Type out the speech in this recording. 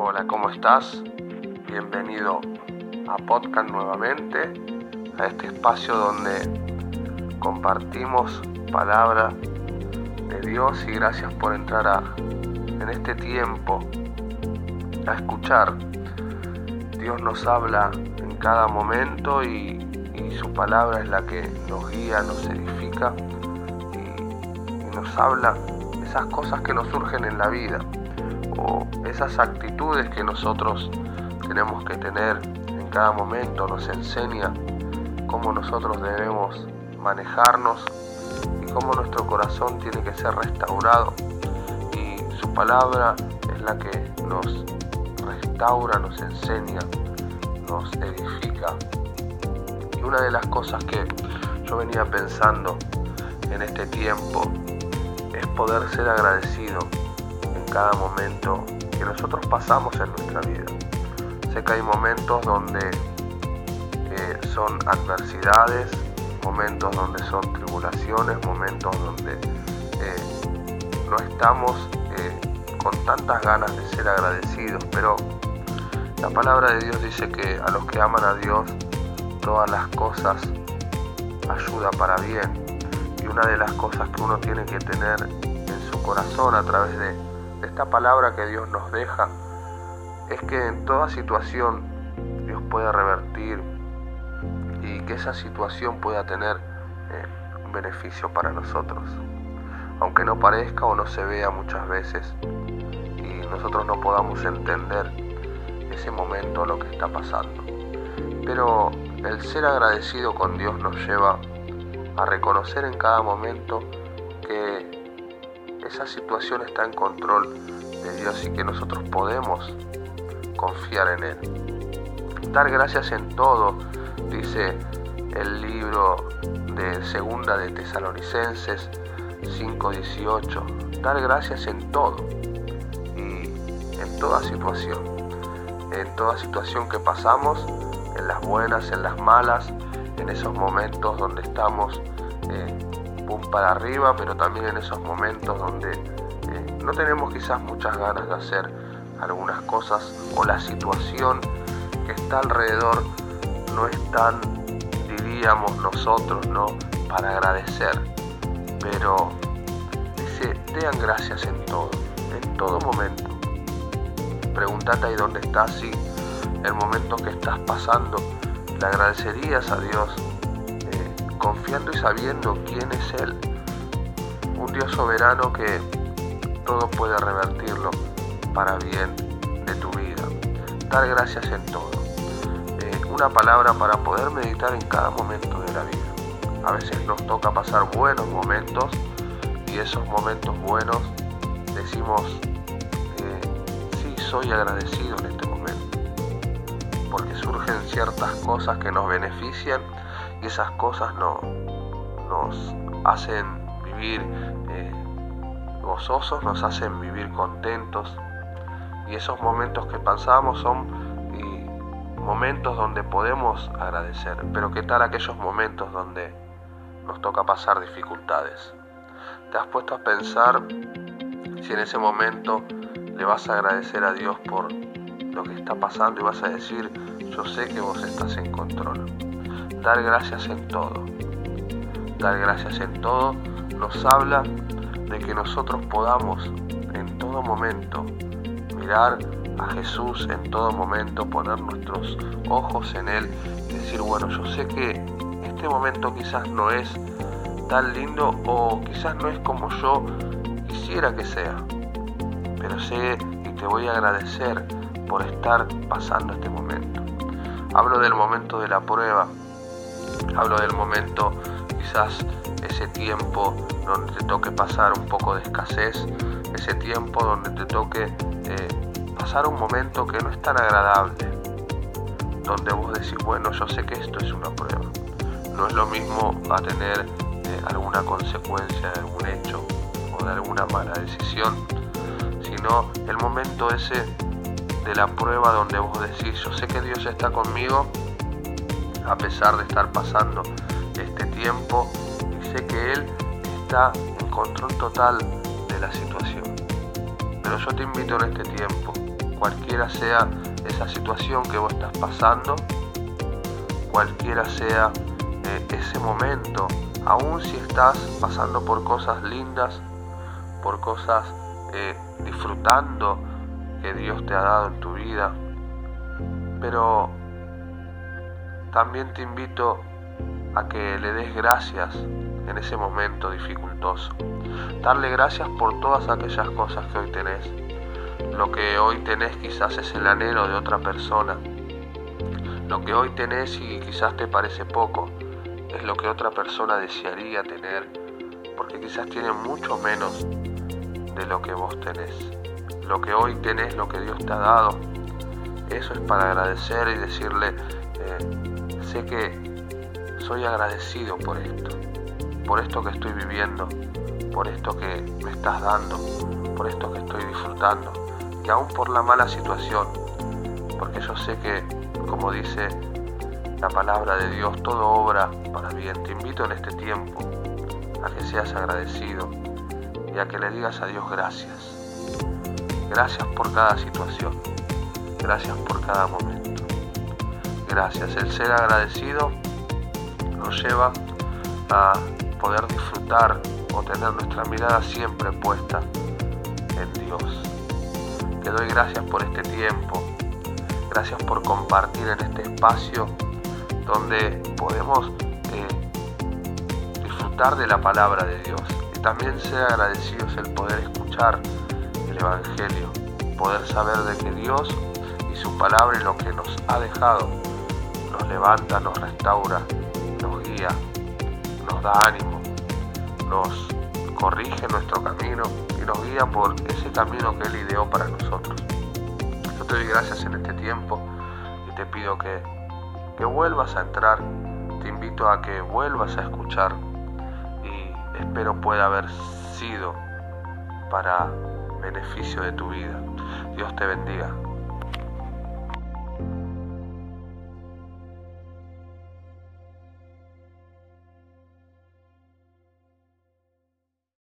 Hola, ¿cómo estás? Bienvenido a podcast nuevamente, a este espacio donde compartimos palabra de Dios y gracias por entrar a, en este tiempo a escuchar. Dios nos habla en cada momento y, su palabra es la que nos guía, nos edifica y nos habla esas cosas que nos surgen en la vida o esas actitudes que nosotros tenemos que tener en cada momento, nos enseña cómo nosotros debemos manejarnos y cómo nuestro corazón tiene que ser restaurado. Y su palabra es la que nos restaura, nos enseña, nos edifica. Y una de las cosas que yo venía pensando en este tiempo es poder ser agradecido cada momento que nosotros pasamos en nuestra vida. Sé que hay momentos donde eh, son adversidades, momentos donde son tribulaciones, momentos donde eh, no estamos eh, con tantas ganas de ser agradecidos, pero la palabra de Dios dice que a los que aman a Dios todas las cosas ayuda para bien. Y una de las cosas que uno tiene que tener en su corazón a través de esta palabra que Dios nos deja es que en toda situación Dios puede revertir y que esa situación pueda tener eh, un beneficio para nosotros. Aunque no parezca o no se vea muchas veces y nosotros no podamos entender ese momento lo que está pasando. Pero el ser agradecido con Dios nos lleva a reconocer en cada momento esa situación está en control de Dios y que nosotros podemos confiar en Él. Dar gracias en todo, dice el libro de Segunda de Tesalonicenses 5:18. Dar gracias en todo y en toda situación. En toda situación que pasamos, en las buenas, en las malas, en esos momentos donde estamos eh, para arriba, pero también en esos momentos donde eh, no tenemos quizás muchas ganas de hacer algunas cosas o la situación que está alrededor no es tan, diríamos nosotros, ¿no? Para agradecer. Pero dice, den gracias en todo, en todo momento. Pregúntate ahí dónde estás, si el momento que estás pasando, le agradecerías a Dios confiando y sabiendo quién es Él. Un Dios soberano que todo puede revertirlo para bien de tu vida. Dar gracias en todo. Eh, una palabra para poder meditar en cada momento de la vida. A veces nos toca pasar buenos momentos y esos momentos buenos decimos, eh, sí, soy agradecido en este momento. Porque surgen ciertas cosas que nos benefician esas cosas no, nos hacen vivir eh, gozosos, nos hacen vivir contentos y esos momentos que pasamos son momentos donde podemos agradecer, pero ¿qué tal aquellos momentos donde nos toca pasar dificultades? ¿Te has puesto a pensar si en ese momento le vas a agradecer a Dios por lo que está pasando y vas a decir, yo sé que vos estás en control? Dar gracias en todo. Dar gracias en todo nos habla de que nosotros podamos en todo momento mirar a Jesús en todo momento, poner nuestros ojos en Él y decir, bueno, yo sé que este momento quizás no es tan lindo o quizás no es como yo quisiera que sea, pero sé y te voy a agradecer por estar pasando este momento. Hablo del momento de la prueba, Hablo del momento, quizás ese tiempo donde te toque pasar un poco de escasez, ese tiempo donde te toque eh, pasar un momento que no es tan agradable, donde vos decís, bueno, yo sé que esto es una prueba. No es lo mismo a tener eh, alguna consecuencia de algún hecho o de alguna mala decisión, sino el momento ese de la prueba donde vos decís, yo sé que Dios está conmigo, a pesar de estar pasando este tiempo y sé que Él está en control total de la situación. Pero yo te invito en este tiempo cualquiera sea esa situación que vos estás pasando, cualquiera sea eh, ese momento, aun si estás pasando por cosas lindas, por cosas eh, disfrutando que Dios te ha dado en tu vida, pero también te invito a que le des gracias en ese momento dificultoso. Darle gracias por todas aquellas cosas que hoy tenés. Lo que hoy tenés quizás es el anhelo de otra persona. Lo que hoy tenés y quizás te parece poco, es lo que otra persona desearía tener, porque quizás tiene mucho menos de lo que vos tenés. Lo que hoy tenés, lo que Dios te ha dado, eso es para agradecer y decirle, eh, sé que soy agradecido por esto, por esto que estoy viviendo, por esto que me estás dando, por esto que estoy disfrutando, y aún por la mala situación, porque yo sé que, como dice la palabra de Dios, todo obra para bien. Te invito en este tiempo a que seas agradecido y a que le digas a Dios gracias. Gracias por cada situación. Gracias por cada momento. Gracias. El ser agradecido nos lleva a poder disfrutar o tener nuestra mirada siempre puesta en Dios. Te doy gracias por este tiempo. Gracias por compartir en este espacio donde podemos eh, disfrutar de la palabra de Dios. Y también ser agradecidos el poder escuchar el Evangelio, poder saber de que Dios su palabra y lo que nos ha dejado nos levanta, nos restaura, nos guía, nos da ánimo, nos corrige nuestro camino y nos guía por ese camino que Él ideó para nosotros. Yo te doy gracias en este tiempo y te pido que, que vuelvas a entrar, te invito a que vuelvas a escuchar y espero pueda haber sido para beneficio de tu vida. Dios te bendiga.